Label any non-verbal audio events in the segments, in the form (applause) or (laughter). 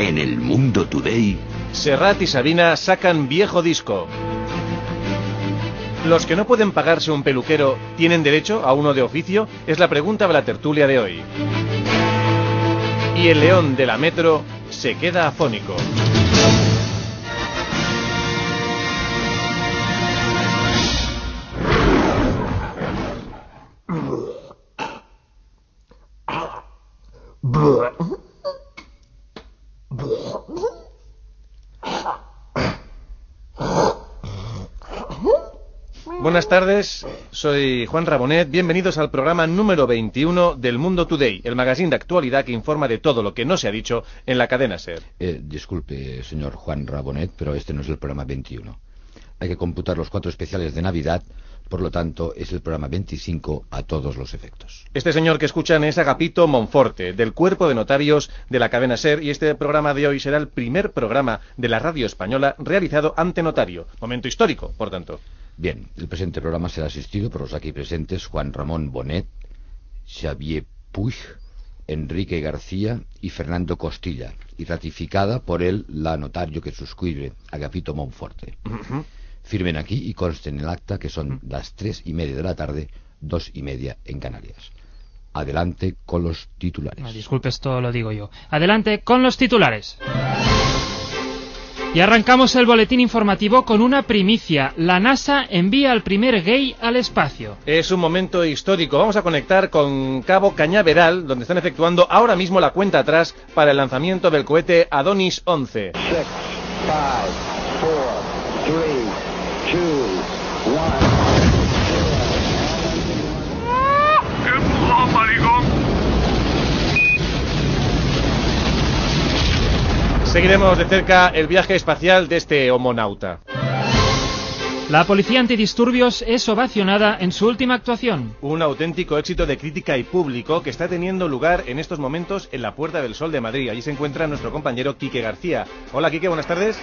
En el Mundo Today, Serrat y Sabina sacan viejo disco. ¿Los que no pueden pagarse un peluquero tienen derecho a uno de oficio? Es la pregunta de la tertulia de hoy. Y el león de la metro se queda afónico. Buenas tardes, soy Juan Rabonet. Bienvenidos al programa número 21 del Mundo Today, el magazine de actualidad que informa de todo lo que no se ha dicho en la cadena SER. Eh, disculpe, señor Juan Rabonet, pero este no es el programa 21. Hay que computar los cuatro especiales de Navidad, por lo tanto es el programa 25 a todos los efectos. Este señor que escuchan es Agapito Monforte, del cuerpo de notarios de la cadena SER, y este programa de hoy será el primer programa de la radio española realizado ante notario. Momento histórico, por tanto. Bien, el presente programa será asistido por los aquí presentes Juan Ramón Bonet, Xavier Puig, Enrique García y Fernando Costilla, y ratificada por él la notario que suscribe, Agapito Monforte. Firmen aquí y consten en el acta que son las tres y media de la tarde, dos y media en Canarias. Adelante con los titulares. Ah, disculpe, esto lo digo yo. Adelante con los titulares. Y arrancamos el boletín informativo con una primicia. La NASA envía al primer gay al espacio. Es un momento histórico. Vamos a conectar con Cabo Cañaveral, donde están efectuando ahora mismo la cuenta atrás para el lanzamiento del cohete Adonis 11. Seguiremos de cerca el viaje espacial de este homonauta. La policía antidisturbios es ovacionada en su última actuación. Un auténtico éxito de crítica y público que está teniendo lugar en estos momentos en la Puerta del Sol de Madrid. Allí se encuentra nuestro compañero Quique García. Hola Quique, buenas tardes.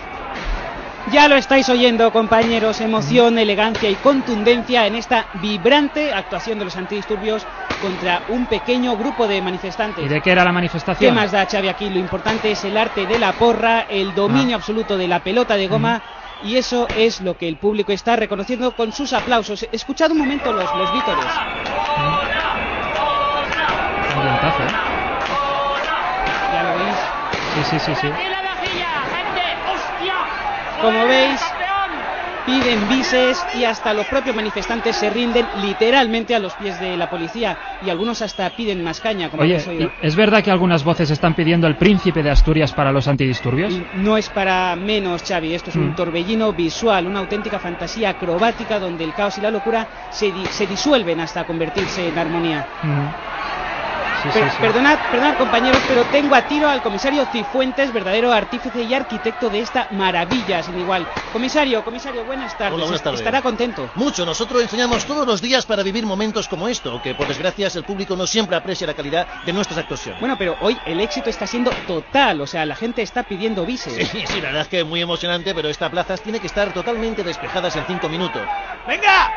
Ya lo estáis oyendo, compañeros. Emoción, elegancia y contundencia en esta vibrante actuación de los antidisturbios contra un pequeño grupo de manifestantes. ¿Y de qué era la ¿Qué manifestación? más da, Xavi? Aquí lo importante es el arte de la porra, el dominio Ah. absoluto de la pelota de goma. Y eso es lo que el público está reconociendo con sus aplausos. Escuchad un momento los, los vítores. Un vientazo, ¿eh? Ya lo veis. Sí, sí, sí, sí. Como veis, piden bises y hasta los propios manifestantes se rinden literalmente a los pies de la policía. Y algunos hasta piden más caña, como Oye, oído. ¿y ¿es verdad que algunas voces están pidiendo el príncipe de Asturias para los antidisturbios? Y no es para menos, Xavi. Esto es un Mm. torbellino visual, una auténtica fantasía acrobática donde el caos y la locura se, di- se disuelven hasta convertirse en armonía. Mm. Sí, Per- sí, sí. Perdonad, perdonad, compañeros, pero tengo a tiro al comisario Cifuentes, verdadero artífice y arquitecto de esta maravilla sin igual. Comisario, comisario, buenas tardes. Hola, buenas tardes. Estará contento. Mucho, nosotros enseñamos todos los días para vivir momentos como esto, que por desgracia el público no siempre aprecia la calidad de nuestras actuaciones. Bueno, pero hoy el éxito está siendo total, o sea, la gente está pidiendo bises. Sí, sí, la verdad es que es muy emocionante, pero esta plaza tiene que estar totalmente despejadas en cinco minutos. ¡Venga!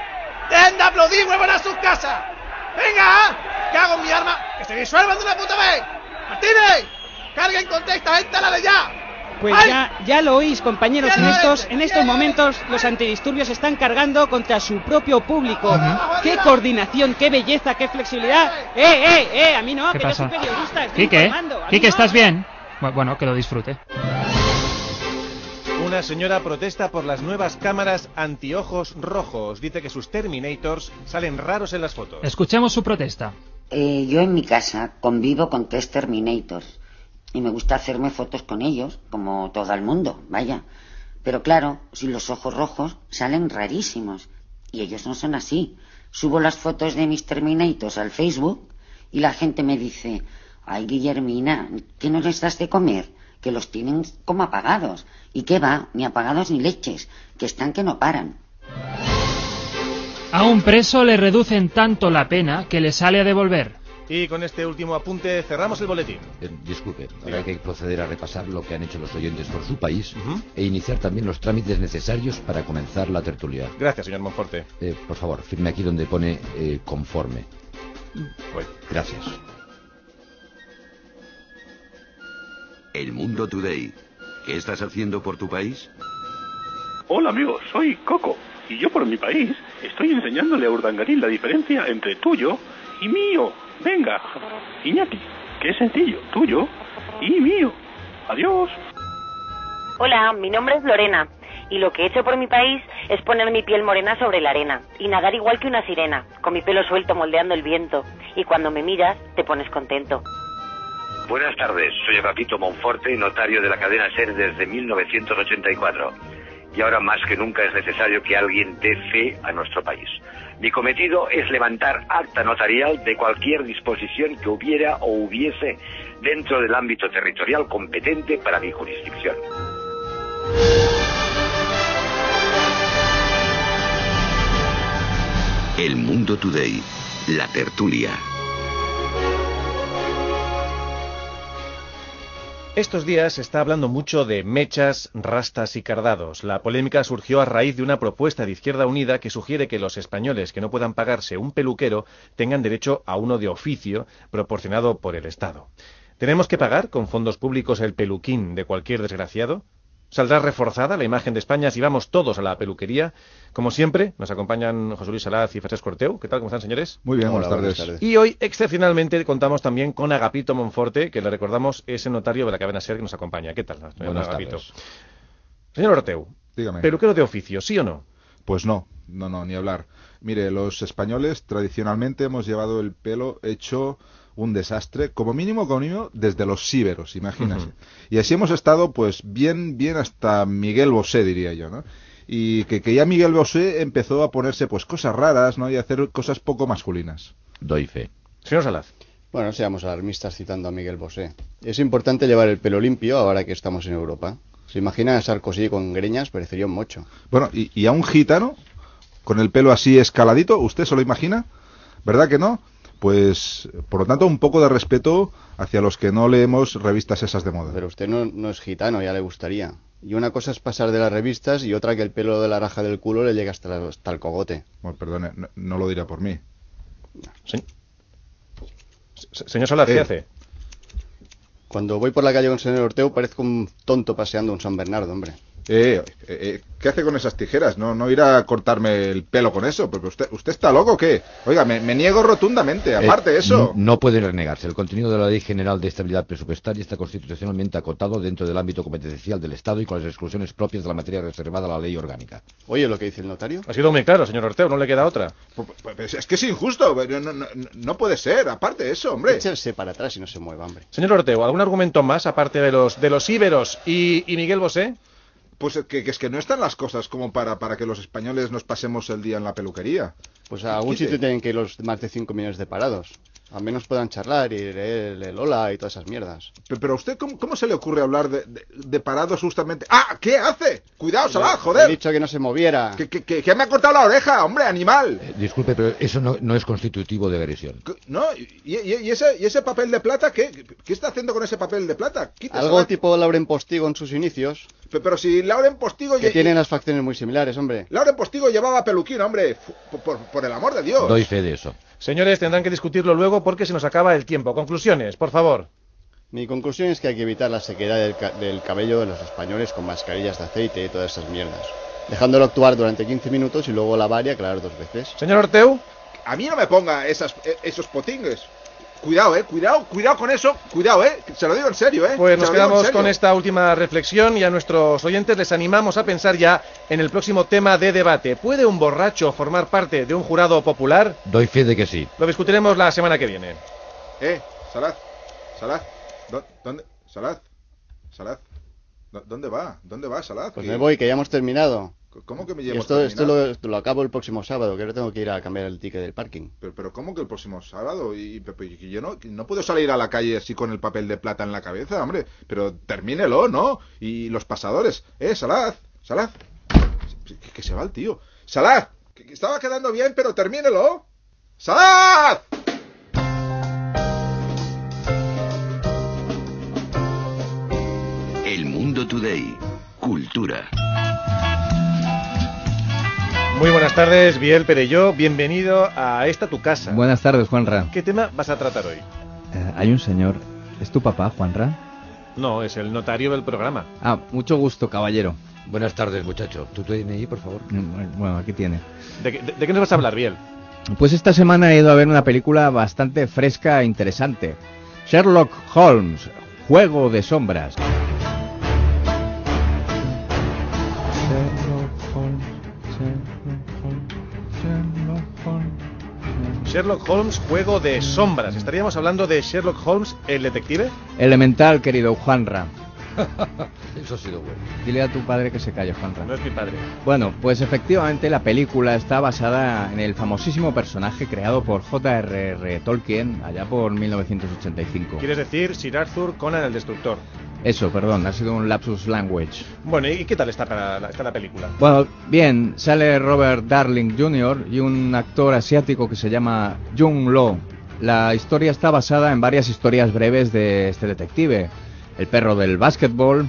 ¡Dejen de aplaudir, vuelvan a sus casas! ¡Venga! ¿Qué hago en mi arma? ¡Que se disuelvan de una puta vez! ¡Martínez! ¡Carguen con texta! ¡Esta de ya! Pues ¡Ay! ya, ya lo oís, compañeros, en estos, es, en estos momentos los antidisturbios están cargando contra su propio público. ¡Qué coordinación, qué belleza, qué flexibilidad! ¡Eh, eh, eh! A mí no, ¿Qué que yo pasa? soy periodista, estoy Quique. A Quique, no. ¿estás bien? Bu- Bueno, que lo disfrute. Una señora protesta por las nuevas cámaras antiojos rojos. Dice que sus Terminators salen raros en las fotos. Escuchemos su protesta. Eh, yo en mi casa convivo con tres Terminators y me gusta hacerme fotos con ellos, como todo el mundo, vaya. Pero claro, si los ojos rojos salen rarísimos y ellos no son así. Subo las fotos de mis Terminators al Facebook y la gente me dice, Ay, Guillermina, ¿qué no les das de comer? Que los tienen como apagados. ¿Y qué va? Ni apagados ni leches, que están que no paran. A un preso le reducen tanto la pena que le sale a devolver. Y con este último apunte cerramos el boletín. Eh, disculpe, ahora hay que proceder a repasar lo que han hecho los oyentes por su país e iniciar también los trámites necesarios para comenzar la tertulia. Gracias, señor Monforte. Eh, por favor, firme aquí donde pone eh, conforme. Voy. Gracias. El Mundo Today. ¿Qué estás haciendo por tu país? Hola amigos, soy Coco y yo por mi país estoy enseñándole a Urdangarín la diferencia entre tuyo y mío. Venga, Iñaki, qué sencillo, tuyo y mío. Adiós. Hola, mi nombre es Lorena y lo que he hecho por mi país es poner mi piel morena sobre la arena y nadar igual que una sirena, con mi pelo suelto moldeando el viento y cuando me miras te pones contento. Buenas tardes, soy Agapito Monforte, notario de la cadena SER desde 1984. Y ahora más que nunca es necesario que alguien dé fe a nuestro país. Mi cometido es levantar acta notarial de cualquier disposición que hubiera o hubiese dentro del ámbito territorial competente para mi jurisdicción. El Mundo Today. La tertulia. Estos días se está hablando mucho de mechas, rastas y cardados. La polémica surgió a raíz de una propuesta de Izquierda Unida que sugiere que los españoles que no puedan pagarse un peluquero tengan derecho a uno de oficio proporcionado por el Estado. ¿Tenemos que pagar con fondos públicos el peluquín de cualquier desgraciado? ¿Saldrá reforzada la imagen de España si vamos todos a la peluquería? Como siempre, nos acompañan José Luis Salaz y Francesc Corteu. ¿Qué tal? ¿Cómo están, señores? Muy bien, buenas, tardes. Y hoy, excepcionalmente, contamos también con Agapito Monforte, que le recordamos es el notario de la cadena SER que nos acompaña. ¿Qué tal, señor Buenas Agapito? tardes. Señor Orteu, Dígame. peluquero de oficio, ¿sí o no? Pues no, no, no, ni hablar. Mire, los españoles tradicionalmente hemos llevado el pelo hecho un desastre, como mínimo, como mínimo, desde los síberos, imagínese. Ujú. Y así hemos estado, pues, bien, bien hasta Miguel Bosé, diría yo, ¿no? Y que, que ya Miguel Bosé empezó a ponerse, pues, cosas raras, ¿no? Y a hacer cosas poco masculinas. Doy fe. Señor Salaz. Bueno, no seamos alarmistas citando a Miguel Bosé. Es importante llevar el pelo limpio ahora que estamos en Europa. ¿Se imagina a Sarkozy con greñas? Parecería un mocho. Bueno, y, y a un gitano, con el pelo así escaladito, ¿usted se lo imagina? ¿Verdad que no? Pues, por lo tanto, un poco de respeto hacia los que no leemos revistas esas de moda. Pero usted no, no es gitano, ya le gustaría. Y una cosa es pasar de las revistas y otra que el pelo de la raja del culo le llegue hasta, la- hasta el cogote. Bueno, perdone, no, no lo dirá por mí. Se- Señor Salaz, ¿qué Eh. hace? Cuando voy por la calle con el señor Orteu parezco un tonto paseando un San Bernardo, hombre. Eh, eh, eh, ¿Qué hace con esas tijeras? No, no irá a cortarme el pelo con eso. Pero usted, ¿Usted está loco o qué? Oiga, me, me niego rotundamente. Aparte Eh, eso... No, no puede renegarse. El contenido de la Ley General de Estabilidad Presupuestaria está constitucionalmente acotado dentro del ámbito competencial del Estado y con las exclusiones propias de la materia reservada a la ley orgánica. Oye lo que dice el notario. Ha sido muy claro, señor Orteu, no le queda otra. Pues- pues es que es injusto. No, no- no- no puede ser. Aparte eso, hombre. Echarse para atrás y no se mueva, hombre. Señor Orteu, ¿algún argumento más aparte de los de los íberos y, y Miguel Bosé? Pues que, que es que no están las cosas como para, para que los españoles nos pasemos el día en la peluquería. Pues a algún sitio tienen que ir los más de 5 millones de parados. Al menos puedan charlar y leer el hola y todas esas mierdas. Pe- Pero a usted, ¿cómo, cómo se le ocurre hablar de, de- de parados justamente? ¡Ah! ¿Qué hace? ¡Cuidado, Salah, He joder! dicho que no se moviera. Que, que- que- que me ha cortado la oreja, hombre, animal. Eh, disculpe, pero eso no, no es constitutivo de agresión. ¿No? ¿Y, y- y ese, y ese papel de plata? ¿qué, ¿Qué está haciendo con ese papel de plata? Algo tipo Lauren Postigo en sus inicios, Pe- Pero si Lauren Postigo... que tienen las facciones muy similares, hombre. Lauren Postigo llevaba peluquín, hombre. Por, por- por el amor de Dios. Doy fe de eso. Señores, tendrán que discutirlo luego porque se nos acaba el tiempo. Conclusiones, por favor. Mi conclusión es que hay que evitar la sequedad del, ca- del cabello de los españoles con mascarillas de aceite y todas esas mierdas. Dejándolo actuar durante 15 minutos y luego lavar y aclarar dos veces. Señor Orteu. A mí no me ponga esas, e- esos potingues. Cuidado, eh. Cuidado, cuidado con eso. Cuidado, eh. Se lo digo en serio, eh. Pues Se nos quedamos con esta última reflexión y a nuestros oyentes les animamos a pensar ya en el próximo tema de debate. ¿Puede un borracho formar parte de un jurado popular? Doy fe de que sí. Lo discutiremos la semana que viene. Eh, Salad. Salad. ¿Dó- ¿Dónde? Salad. Salad. ¿Dó- ¿Dónde va? ¿Dónde va, Salad? Pues me voy, que ya hemos terminado. ¿Cómo que me llevo esto, esto lo, esto lo acabo el próximo sábado, que ahora tengo que ir a cambiar el ticket del parking. Pero, pero ¿cómo que el próximo sábado? Y, y- yo no, no puedo salir a la calle así con el papel de plata en la cabeza, hombre. Pero termínelo, ¿no? Y los pasadores. Eh, Salad, Salad. Que, que se va el tío. Salad, que, que estaba quedando bien, pero termínelo. Salad. El Mundo Today. Cultura. Muy buenas tardes, Biel Perelló. Bienvenido a esta tu casa. Buenas tardes, Juanra. ¿Qué tema vas a tratar hoy? Eh, hay un señor. ¿Es tu papá, Juanra? No, es el notario del programa. Ah, mucho gusto, caballero. Buenas tardes, muchacho. ¿Tu DNI, por favor? Mm, Bueno, aquí tiene. ¿De, qué- de- de qué nos vas a hablar, Biel? Pues esta semana he ido a ver una película bastante fresca e interesante. Sherlock Holmes, Juego de Sombras. Sherlock Holmes, Juego de Sombras. ¿Estaríamos hablando de Sherlock Holmes, el detective? Elemental, querido Juanra. (laughs) Eso ha sido bueno. Dile a tu padre que se calle, Juanra. No es mi padre. Bueno, pues efectivamente la película está basada en el famosísimo personaje creado por J.R.R. Tolkien allá por 1985. ¿Quieres decir Sir Arthur Conan el Destructor? Eso, perdón, ha sido un lapsus language. Bueno, ¿y qué tal está, la, está la película? Bueno, bien, sale Robert Darling Jr. y un actor asiático que se llama Jung Lo. La historia está basada en varias historias breves de este detective. El perro del básquetbol,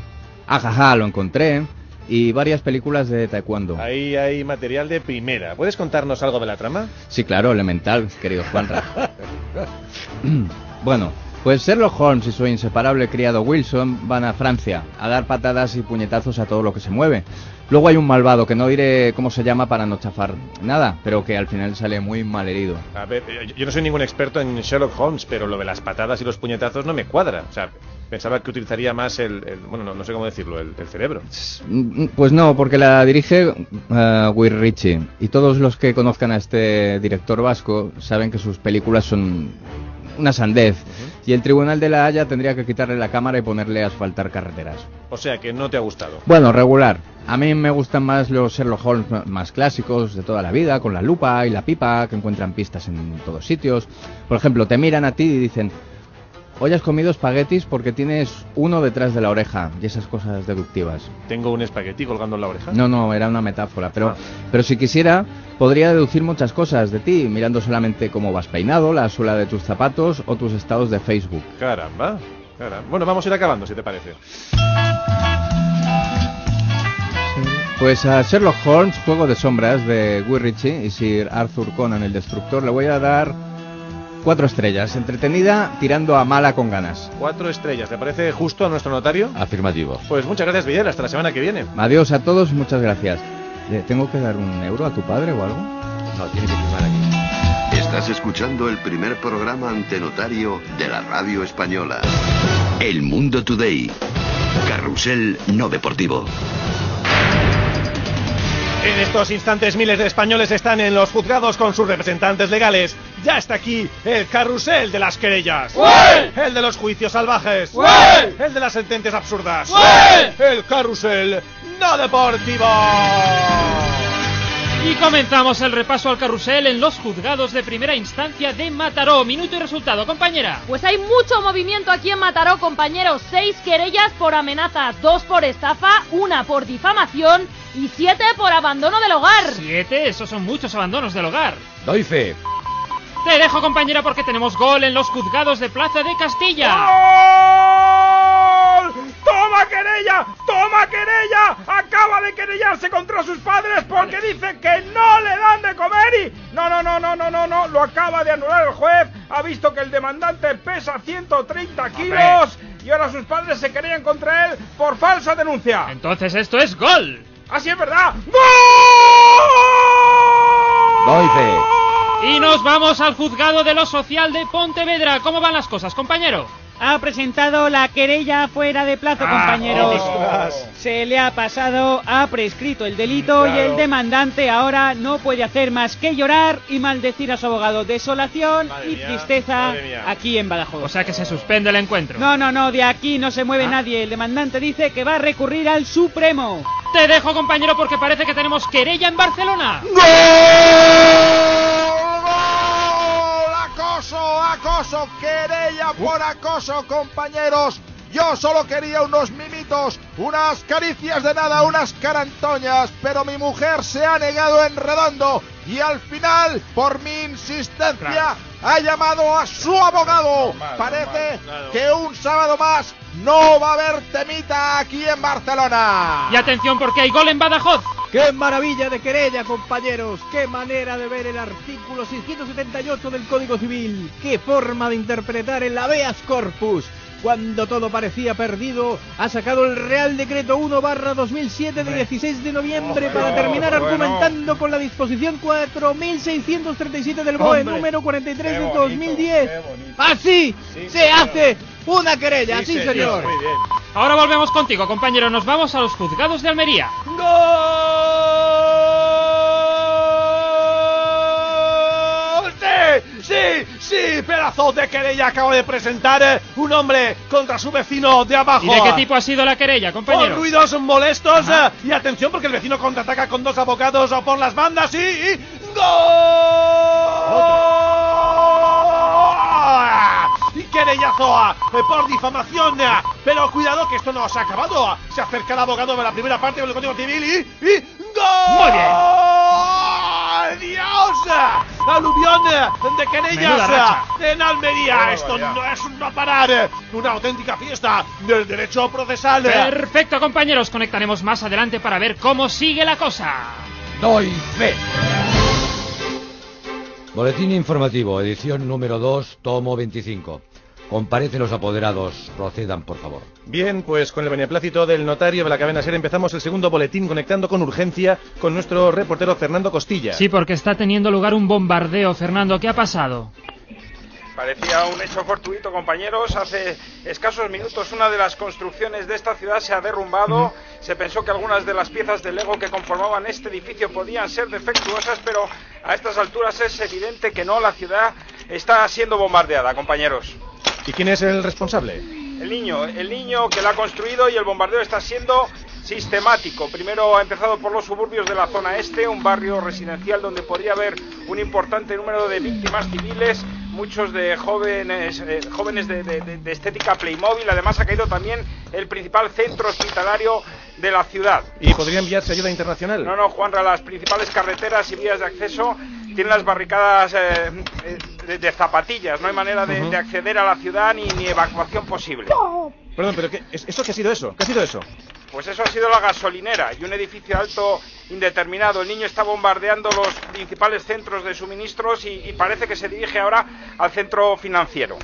ajaja, lo encontré, y varias películas de taekwondo. Ahí hay material de primera. ¿Puedes contarnos algo de la trama? Sí, claro, elemental, querido Juanra. (clears throat) bueno, pues Sherlock Holmes y su inseparable criado Wilson van a Francia a dar patadas y puñetazos a todo lo que se mueve. Luego hay un malvado que no diré cómo se llama para no chafar nada, pero que al final sale muy mal herido. A ver, yo no soy ningún experto en Sherlock Holmes, pero lo de las patadas y los puñetazos no me cuadra. O sea, pensaba que utilizaría más el... el- bueno, no, no sé cómo decirlo, el, el cerebro. Pues no, porque la dirige uh, Will Ritchie y todos los que conozcan a este director vasco saben que sus películas son una sandez y el Tribunal de la Haya tendría que quitarle la cámara y ponerle a asfaltar carreteras. O sea, que no te ha gustado. Bueno, regular. A mí me gustan más los Sherlock Holmes más clásicos de toda la vida, con la lupa y la pipa, que encuentran pistas en todos sitios. Por ejemplo, te miran a ti y dicen, hoy has comido espaguetis porque tienes uno detrás de la oreja y esas cosas deductivas. Tengo un espagueti colgando en la oreja. No, no, era una metáfora, pero, Ah. pero si quisiera, podría deducir muchas cosas de ti, mirando solamente cómo vas peinado, la suela de tus zapatos o tus estados de Facebook. Caramba, caramba. Bueno, vamos a ir acabando, si te parece. Pues a Sherlock Holmes, Juego de Sombras de Guy Ritchie y Sir Arthur Conan el Destructor, le voy a dar cuatro estrellas. Entretenida, tirando a mala con ganas. Cuatro estrellas, ¿te parece justo a nuestro notario? Afirmativo. Pues muchas gracias, Villar. Hasta la semana que viene. Adiós a todos, muchas gracias. ¿Le tengo que dar un euro a tu padre o algo? No, tiene que firmar aquí. Estás escuchando el primer programa antenotario de la radio española. El Mundo Today. Carrusel no deportivo. En estos instantes miles de españoles están en los juzgados con sus representantes legales. Ya está aquí el carrusel de las querellas. El de los juicios salvajes. El de las sentencias absurdas. El carrusel no deportivo. Y comenzamos el repaso al carrusel en los juzgados de primera instancia de Mataró. Minuto y resultado, compañera. Pues hay mucho movimiento aquí en Mataró, compañeros. Seis querellas por amenazas, dos por estafa, una por difamación y siete por abandono del hogar. Siete, esos son muchos abandonos del hogar. Doy fe. Te dejo, compañera, porque tenemos gol en los juzgados de Plaza de Castilla. ¡Toma querella! ¡Toma querella! Acaba de querellarse contra sus padres porque dice que no le dan de comer y... No, no, no, no, no, no, no. Lo acaba de anular el juez. Ha visto que el demandante pesa 130 kilos y ahora sus padres se querellan contra él por falsa denuncia. Entonces esto es gol. ¡Así es verdad! Doy fe. Y nos vamos al juzgado de lo social de Pontevedra. ¿Cómo van las cosas, compañero? Ha presentado la querella fuera de plazo, Ah, compañeros. Se le ha pasado, ha prescrito el delito y el demandante ahora no puede hacer más que llorar y maldecir a su abogado. Desolación y mía, tristeza aquí en Badajoz. O sea que se suspende el encuentro. No, no, no, de aquí no se mueve Ah. nadie. El demandante dice que va a recurrir al Supremo. Te dejo, compañero, porque parece que tenemos querella en Barcelona. Acoso, acoso, querella por acoso, compañeros. Yo solo quería unos mimitos, unas caricias de nada, unas carantoñas, pero mi mujer se ha negado en redondo y al final, por mi insistencia, ha llamado a su abogado. Parece que un sábado más no va a haber temita aquí en Barcelona. Y atención porque hay gol en Badajoz. ¡Qué maravilla de querella, compañeros! ¡Qué manera de ver el artículo 678 del Código Civil! ¡Qué forma de interpretar el habeas corpus! Cuando todo parecía perdido, ha sacado el Real Decreto 1 barra 2007 de 16 de noviembre para terminar bueno. argumentando con la disposición 4637 del BOE Hombre. número 43 Qué de bonito, 2010. qué bonito. Así Sí, se señor. hace una querella, sí, señor. Ahora volvemos contigo, compañero. Nos vamos a los juzgados de Almería. ¡Gol! ¡Sí! ¡Sí! ¡Pedazo de querella acaba de presentar eh, un hombre contra su vecino de abajo! ¿Y de qué tipo ha sido la querella, Por compañero? ruidos molestos eh, y atención porque el vecino contraataca con dos abogados por las bandas y... y ¡Gol! Y querellazo eh, por difamación. Pero cuidado que esto no se ha acabado. Se acerca el abogado de la primera parte del Código Civil y... y ¡Gol! Muy bien. ¡Dios! Aluvión de querellas en Almería. Esto no es un no parar. eh, Una auténtica fiesta del derecho procesal. eh. Perfecto, compañeros. Conectaremos más adelante para ver cómo sigue la cosa. Doy fe. Boletín informativo, edición número 2, tomo 25. Comparecen los apoderados. Procedan, por favor. Bien, pues con el beneplácito del notario de la cadena SER empezamos el segundo boletín conectando con urgencia con nuestro reportero Fernando Costilla. Sí, porque está teniendo lugar un bombardeo. Fernando, ¿qué ha pasado? Parecía un hecho fortuito, compañeros. Hace escasos minutos una de las construcciones de esta ciudad se ha derrumbado. Se pensó que algunas de las piezas de Lego que conformaban este edificio podían ser defectuosas, pero a estas alturas es evidente que no. La ciudad está siendo bombardeada, compañeros. ¿Y quién es el responsable? El niño, el niño que la ha construido y el bombardeo está siendo sistemático. Primero ha empezado por los suburbios de la zona este, un barrio residencial donde podría haber un importante número de víctimas civiles, muchos de jóvenes, eh, jóvenes de, de- estética Playmobil. Además ha caído también el principal centro hospitalario de la ciudad. ¿Y podría enviarse ayuda internacional? No, no, Juanra, las principales carreteras y vías de acceso tienen las barricadas eh, de, de zapatillas. No hay manera de, acceder a la ciudad ni, ni evacuación posible. Perdón, pero ¿qué, es- ¿eso qué ha sido eso? ¿Qué ha sido eso? Pues eso ha sido la gasolinera y un edificio alto indeterminado. El niño está bombardeando los principales centros de suministros y, y parece que se dirige ahora al centro financiero.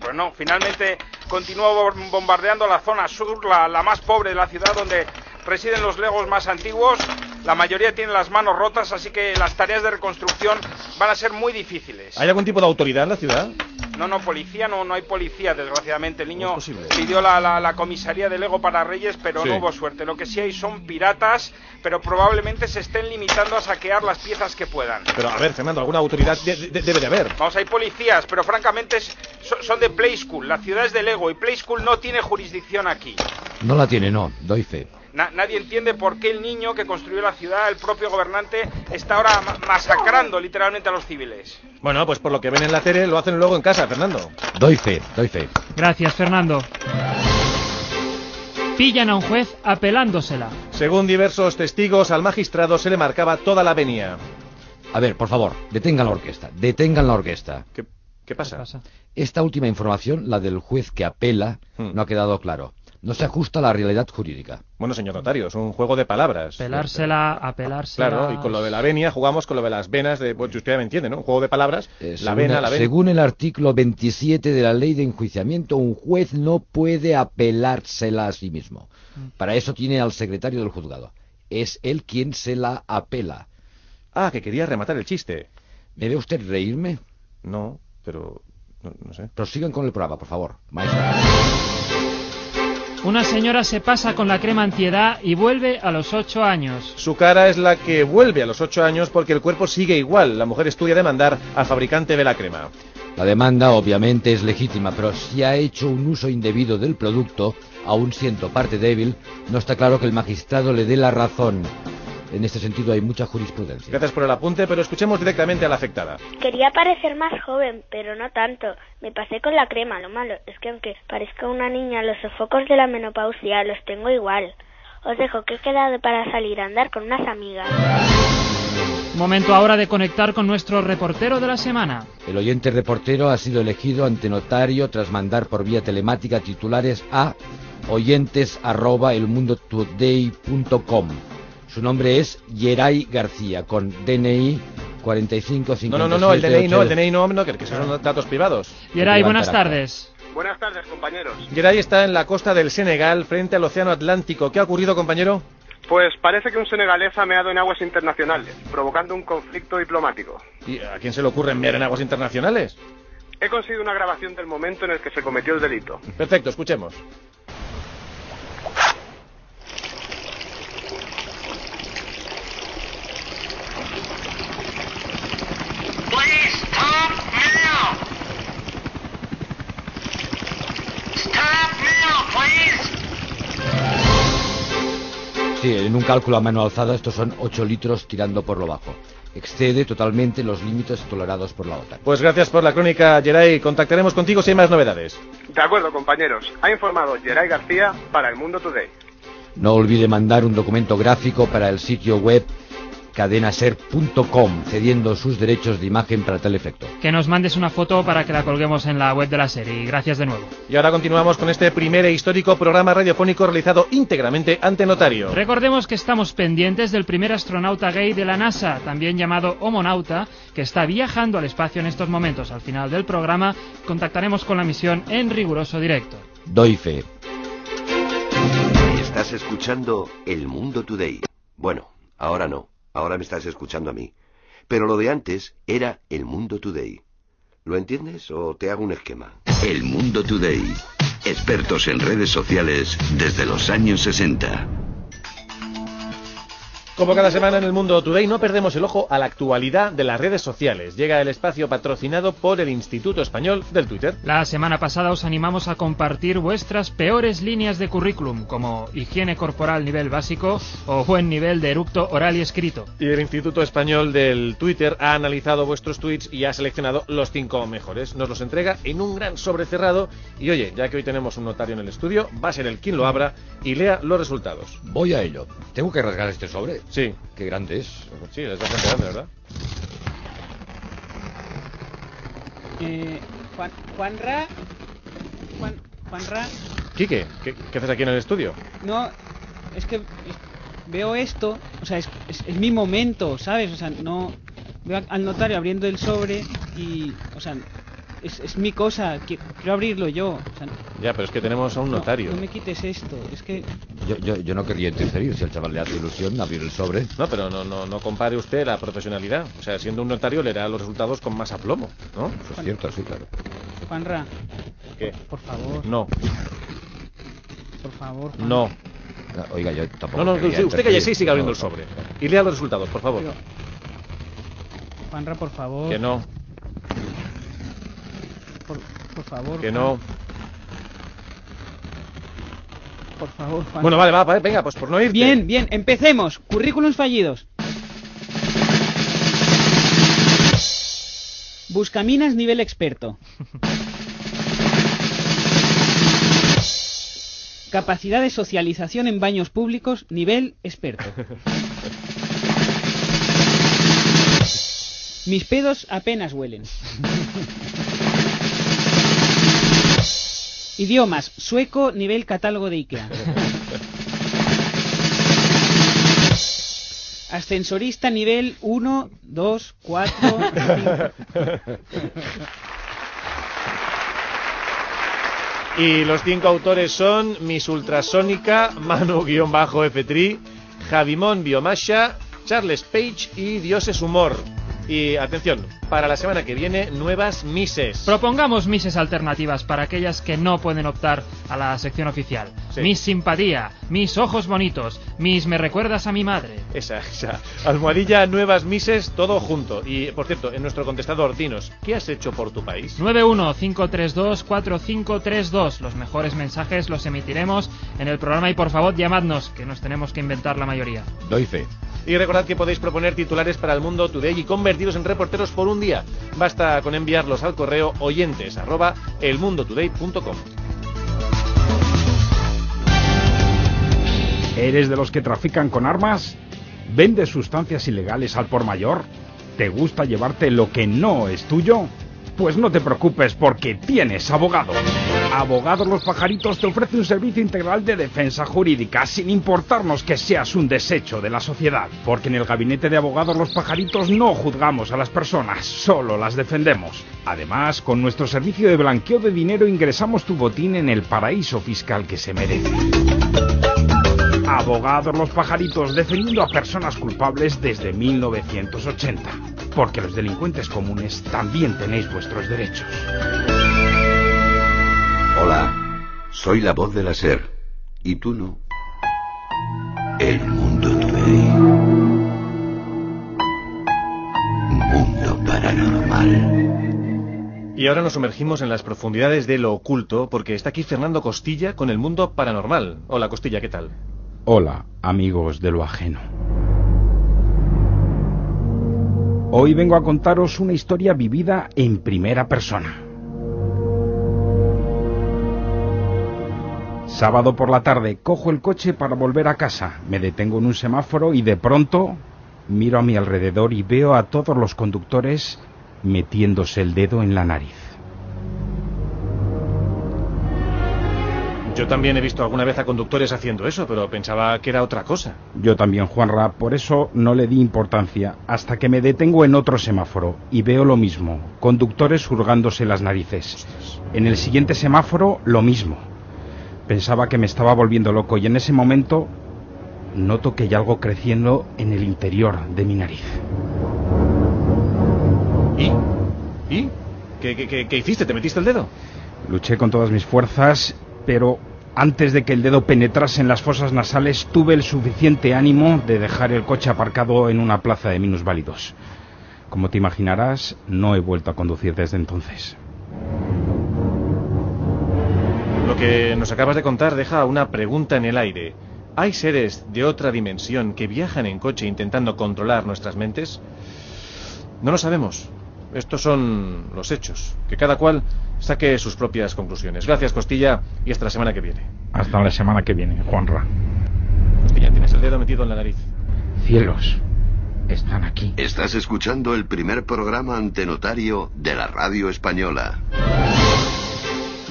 Pues no, finalmente continúa bom- bombardeando la zona sur, la, la más pobre de la ciudad, donde residen los legos más antiguos. La mayoría tienen las manos rotas, así que las tareas de reconstrucción van a ser muy difíciles. ¿Hay algún tipo de autoridad en la ciudad? No, no, policía, no, no hay policía, desgraciadamente. El niño pidió la, la- la comisaría de Lego para Reyes, pero Sí. no hubo suerte. Lo que sí hay son piratas, pero probablemente se estén limitando a saquear las piezas que puedan. Pero a ver, Fernando, alguna autoridad de- de- debe de haber. Vamos, hay policías, pero francamente es- so- son de Play School. La ciudad es de Lego y Play School no tiene jurisdicción aquí. No la tiene, no. Doy fe. Na- nadie entiende por qué el niño que construyó la ciudad, el propio gobernante, está ahora ma- masacrando literalmente a los civiles. Bueno, pues por lo que ven en la tele lo hacen luego en casa, Fernando. Doy fe, doy fe. Gracias, Fernando. Pillan a un juez apelándosela. Según diversos testigos, al magistrado se le marcaba toda la venia. A ver, por favor, detengan la orquesta. Detengan la orquesta. ¿Qué, qué pasa? Esta última información, la del juez que apela, Hmm. no ha quedado claro. No se ajusta a la realidad jurídica. Bueno, señor notario, es un juego de palabras. Pelársela, apelársela. Claro, y con lo de la venia jugamos con lo de las venas de... Pues usted ya me entiende, ¿no? Un juego de palabras, la Eh, según, vena, la vena... según el artículo 27 de la ley de enjuiciamiento, un juez no puede apelársela a sí mismo. Mm. Para eso tiene al secretario del juzgado. Es él quien se la apela. Ah, que quería rematar el chiste. ¿Me ve usted reírme? No, pero... No, no sé. Prosigan con el programa, por favor, maestro. Una señora se pasa con la crema antiedad y vuelve a los 8 años. Su cara es la que vuelve a los 8 años porque el cuerpo sigue igual. La mujer estudia demandar al fabricante de la crema. La demanda obviamente es legítima, pero si ha hecho un uso indebido del producto, aun siendo parte débil, no está claro que el magistrado le dé la razón. En este sentido hay mucha jurisprudencia. Gracias por el apunte, pero escuchemos directamente a la afectada. Quería parecer más joven, pero no tanto. Me pasé con la crema. Lo malo es que aunque parezca una niña, los sofocos de la menopausia los tengo igual. Os dejo que he quedado para salir a andar con unas amigas. Momento ahora de conectar con nuestro reportero de la semana. El oyente reportero ha sido elegido ante notario tras mandar por vía telemática titulares a oyentes@elmundotoday.com. Su nombre es Yeray García, con DNI 45 No, no, no, no, el DNI no, el DNI no, no, que que son datos privados. Yeray, buenas tardes. Buenas tardes, compañeros. Yeray está en la costa del Senegal, frente al Océano Atlántico. ¿Qué ha ocurrido, compañero? Pues parece que un senegalés ha meado en aguas internacionales, provocando un conflicto diplomático. ¿Y a quién se le ocurre enviar en aguas internacionales? He conseguido una grabación del momento en el que se cometió el delito. Perfecto, escuchemos. Cálculo a mano alzada estos son 8 litros tirando por lo bajo. Excede totalmente los límites tolerados por la OTAN. Pues gracias por la crónica, Geray. Contactaremos contigo si hay más novedades. De acuerdo, compañeros. Ha informado Geray García para El Mundo Today. No olvide mandar un documento gráfico para el sitio web cadenaser.com, cediendo sus derechos de imagen para tal efecto. Que nos mandes una foto para que la colguemos en la web de la serie. Gracias de nuevo. Y ahora continuamos con este primer e histórico programa radiofónico realizado íntegramente ante notario. Recordemos que estamos pendientes del primer astronauta gay de la NASA, también llamado homonauta, que está viajando al espacio en estos momentos. Al final del programa contactaremos con la misión en riguroso directo. Doy fe. Estás escuchando El Mundo Today. Bueno, ahora no. Ahora me estás escuchando a mí. Pero lo de antes era El Mundo Today. ¿Lo entiendes o te hago un esquema? El Mundo Today. Expertos en redes sociales desde los años 60. Como cada semana en el Mundo Today, no perdemos el ojo a la actualidad de las redes sociales. Llega el espacio patrocinado por el Instituto Español del Twitter. La semana pasada os animamos a compartir vuestras peores líneas de currículum, como higiene corporal nivel básico o buen nivel de eructo oral y escrito. Y el Instituto Español del Twitter ha analizado vuestros tweets y ha seleccionado los cinco mejores. Nos los entrega en un gran sobre cerrado. Y oye, ya que hoy tenemos un notario en el estudio, va a ser el quien lo abra y lea los resultados. Voy a ello. ¿Tengo que rasgar este sobre? Sí. Qué grande es. Sí, es bastante grande, ¿verdad? Eh, Juan, Juanra. Juan, Juanra. Quique, ¿qué, ¿qué haces aquí en el estudio? No, es que veo esto, o sea, es, es, es mi momento, ¿sabes? O sea, no. Veo al notario abriendo el sobre y. O sea, es, es mi cosa, qui- quiero abrirlo yo. O sea, Ya, pero es que tenemos a un notario. no me quites esto, es que. Yo, yo, yo no querría interferir si al chaval le hace ilusión abrir el sobre. No, pero no, no, no compare usted la profesionalidad. O sea, siendo un notario leerá los resultados con más aplomo, ¿no? Eso es cierto, sí, claro. Juanra, ¿Qué? por favor, No, por favor. Juan. no. Ah, Oiga, yo tampoco. No, no, usted, usted cállese y siga abriendo No, el sobre. Y lea los resultados, por favor. Pero- Juanra, por favor. Que no, Por, por favor. que Juan, no. Por favor, Juan. Bueno, vale, va, vale, venga, pues por no irte. Bien, bien, empecemos. Currículums fallidos. Buscaminas nivel experto. Capacidad de socialización en baños públicos nivel experto. Mis pedos apenas huelen. Idiomas, sueco nivel catálogo de Ikea. (laughs) Ascensorista nivel 1, 2, 4, 5. Y los cinco autores son Miss Ultrasónica, Manu-F3, Javimón Biomasha, Charles Page y Dioses Humor. Y atención, para la semana que viene, nuevas Misses. Propongamos mises alternativas para aquellas que no pueden optar a la sección oficial. Miss Simpatía, Mis Ojos Bonitos, Mis Me Recuerdas a mi Madre. Esa, esa. Almohadilla, nuevas Misses, todo junto. Y, por cierto, en nuestro contestador, dinos, ¿qué has hecho por tu país? 915324532. Los mejores mensajes los emitiremos en el programa y por favor llamadnos, que nos tenemos que inventar la mayoría. Doy fe. Y recordad que podéis proponer titulares para el mundo today y convertiros en reporteros por un día. Basta con enviarlos al correo oyentes. ¿Eres de los que trafican con armas? ¿Vendes sustancias ilegales al por mayor? ¿Te gusta llevarte lo que no es tuyo? Pues no te preocupes porque tienes abogado. Abogados Los Pajaritos te ofrece un servicio integral de defensa jurídica sin importarnos que seas un desecho de la sociedad. Porque en el gabinete de Abogados Los Pajaritos no juzgamos a las personas, solo las defendemos. Además, con nuestro servicio de blanqueo de dinero ingresamos tu botín en el paraíso fiscal que se merece. Abogados los pajaritos defendiendo a personas culpables desde 1980. Porque los delincuentes comunes también tenéis vuestros derechos. Hola, soy la voz de la SER. ¿Y tú no? El mundo today. Mundo paranormal. Y ahora nos sumergimos en las profundidades de lo oculto porque está aquí Fernando Costilla con el mundo paranormal. Hola Costilla, ¿qué tal? Hola, amigos de lo ajeno. Hoy vengo a contaros una historia vivida en primera persona. Sábado por la tarde cojo el coche para volver a casa, me detengo en un semáforo y de pronto miro a mi alrededor y veo a todos los conductores metiéndose el dedo en la nariz. Yo también he visto alguna vez a conductores haciendo eso, pero pensaba que era otra cosa. Yo también, Juanra, por eso no le di importancia hasta que me detengo en otro semáforo y veo lo mismo, conductores hurgándose las narices. En el siguiente semáforo, lo mismo. Pensaba que me estaba volviendo loco y en ese momento noto que hay algo creciendo en el interior de mi nariz. ¿Y? ¿Y? ¿Qué, qué, qué, qué hiciste? ¿Te metiste el dedo? Luché con todas mis fuerzas, pero antes de que el dedo penetrase en las fosas nasales tuve el suficiente ánimo de dejar el coche aparcado en una plaza de minusválidos. Como te imaginarás, no he vuelto a conducir desde entonces. Lo que nos acabas de contar deja una pregunta en el aire. ¿Hay seres de otra dimensión que viajan en coche intentando controlar nuestras mentes? No lo sabemos. Estos son los hechos. Que cada cual saque sus propias conclusiones. Gracias, Costilla, y hasta la semana que viene. Hasta la semana que viene, Juanra. Costilla, tienes el dedo metido en la nariz. Cielos, están aquí. Estás escuchando el primer programa antenotario de la radio española.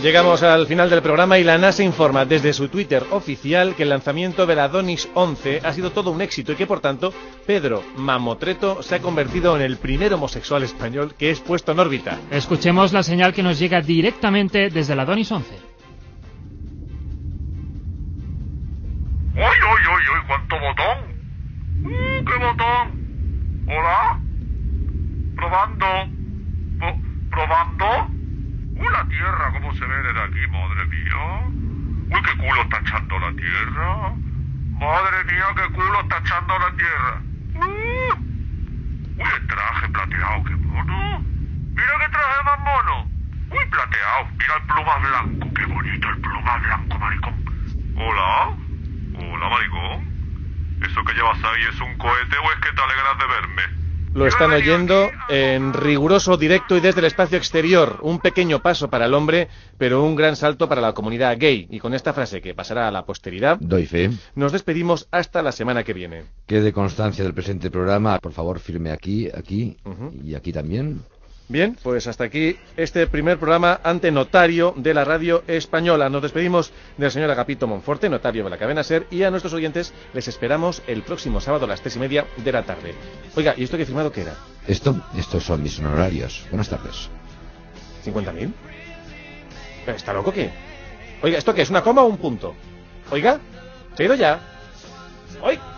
Llegamos al final del programa y la NASA informa desde su Twitter oficial que el lanzamiento del Adonis 11 ha sido todo un éxito y que por tanto Pedro Mamotreto se ha convertido en el primer homosexual español que es puesto en órbita. Escuchemos la señal que nos llega directamente desde el Adonis 11. ¡Uy, uy, uy, uy! ¿Cuánto botón? ¡Uh, qué botón! ¿Hola? ¿Probando? Pro- ¿Probando? ¡Uh, la tierra! ¿Cómo se ve desde aquí, madre mía? ¡Uy, qué culo está echando la tierra! ¡Madre mía, qué culo está echando la tierra! ¡Uh! ¡Uy, el traje plateado, qué mono! ¡Mira qué traje más mono! ¡Uy, plateado! ¡Mira el pluma blanco! ¡Qué bonito el pluma blanco, maricón! ¿Hola? Hola, maricón. ¿Eso que llevas ahí es un cohete o es que te alegras de verme? Lo están oyendo en riguroso directo y desde el espacio exterior. Un pequeño paso para el hombre, pero un gran salto para la comunidad gay. Y con esta frase que pasará a la posteridad, Doy fe. nos despedimos hasta la semana que viene. Quede constancia del presente programa. Por favor, firme aquí, aquí y aquí también. Bien, pues hasta aquí este primer programa ante notario de la radio española. Nos despedimos del señor Agapito Monforte, notario de la cadena SER, y a nuestros oyentes les esperamos el próximo sábado a las tres y media de la tarde. Oiga, ¿y esto que he firmado qué era? Esto, estos son mis honorarios. Buenas tardes. ¿50.000? ¿Está loco qué? Oiga, ¿esto qué es? ¿Una coma o un punto? Oiga, ¿se ha ido ya? ¡Oiga!